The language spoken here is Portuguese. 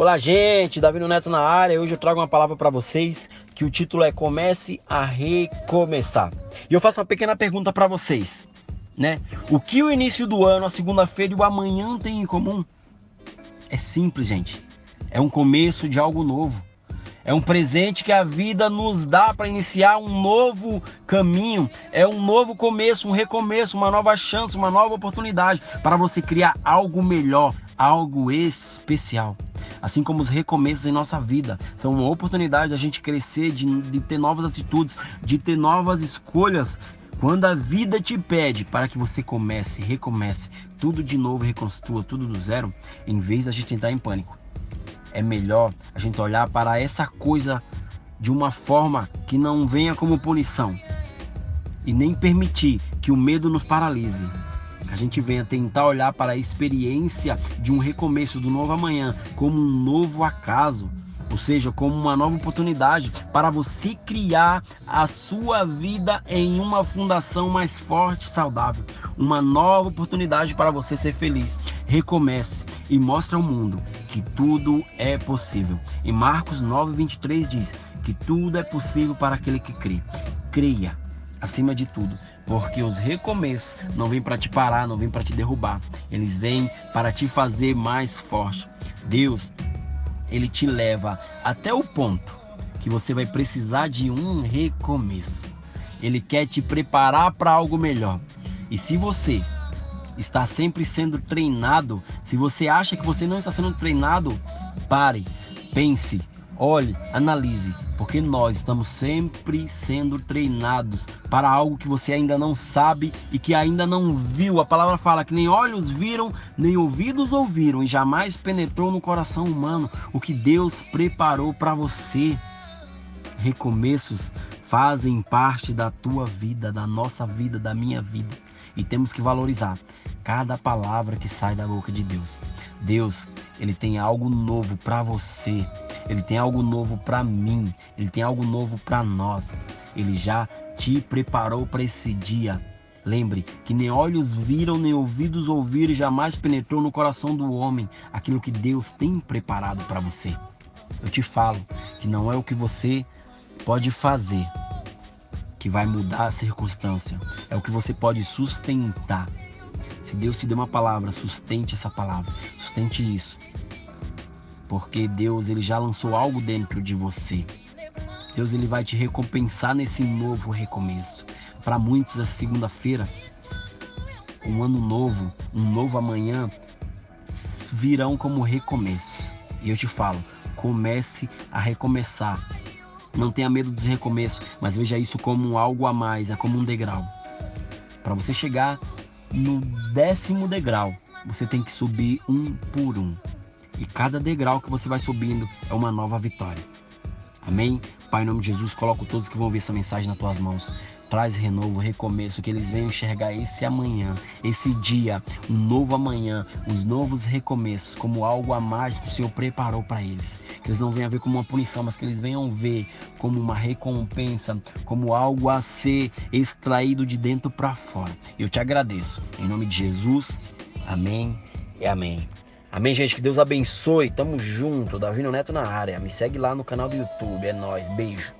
Olá, gente, Davi Neto na área. Hoje eu trago uma palavra para vocês que o título é Comece a Recomeçar. E eu faço uma pequena pergunta para vocês, né? O que o início do ano, a segunda-feira e o amanhã têm em comum? É simples, gente. É um começo de algo novo. É um presente que a vida nos dá para iniciar um novo caminho. É um novo começo, um recomeço, uma nova chance, uma nova oportunidade para você criar algo melhor, algo especial assim como os recomeços em nossa vida. São uma oportunidade da gente crescer, de, de ter novas atitudes, de ter novas escolhas. Quando a vida te pede para que você comece, recomece, tudo de novo, reconstrua tudo do zero, em vez da gente entrar em pânico, é melhor a gente olhar para essa coisa de uma forma que não venha como punição. E nem permitir que o medo nos paralise. A gente venha tentar olhar para a experiência de um recomeço do novo amanhã como um novo acaso, ou seja, como uma nova oportunidade para você criar a sua vida em uma fundação mais forte e saudável, uma nova oportunidade para você ser feliz. Recomece e mostre ao mundo que tudo é possível. Em Marcos 9:23 diz que tudo é possível para aquele que crê. Creia acima de tudo, porque os recomeços não vêm para te parar, não vêm para te derrubar, eles vêm para te fazer mais forte. Deus, ele te leva até o ponto que você vai precisar de um recomeço. Ele quer te preparar para algo melhor. E se você está sempre sendo treinado, se você acha que você não está sendo treinado, pare, pense, olhe, analise porque nós estamos sempre sendo treinados para algo que você ainda não sabe e que ainda não viu. A palavra fala que nem olhos viram, nem ouvidos ouviram e jamais penetrou no coração humano o que Deus preparou para você. Recomeços fazem parte da tua vida, da nossa vida, da minha vida e temos que valorizar cada palavra que sai da boca de Deus. Deus, ele tem algo novo para você. Ele tem algo novo para mim, ele tem algo novo para nós. Ele já te preparou para esse dia. Lembre que nem olhos viram, nem ouvidos ouviram, e jamais penetrou no coração do homem aquilo que Deus tem preparado para você. Eu te falo que não é o que você pode fazer que vai mudar a circunstância, é o que você pode sustentar. Se Deus te deu uma palavra, sustente essa palavra, sustente isso porque Deus ele já lançou algo dentro de você. Deus ele vai te recompensar nesse novo recomeço. Para muitos essa segunda-feira, um ano novo, um novo amanhã virão como recomeços. E eu te falo, comece a recomeçar. Não tenha medo dos recomeços, mas veja isso como algo a mais, é como um degrau. Para você chegar no décimo degrau, você tem que subir um por um. E cada degrau que você vai subindo é uma nova vitória. Amém? Pai, em nome de Jesus, coloco todos que vão ouvir essa mensagem nas tuas mãos. Traz renovo, recomeço, que eles venham enxergar esse amanhã, esse dia, um novo amanhã, os novos recomeços, como algo a mais que o Senhor preparou para eles. Que eles não venham ver como uma punição, mas que eles venham ver como uma recompensa, como algo a ser extraído de dentro para fora. Eu te agradeço. Em nome de Jesus, amém e amém. Amém, gente? Que Deus abençoe. Tamo junto. Davino Neto na área. Me segue lá no canal do YouTube. É nóis. Beijo.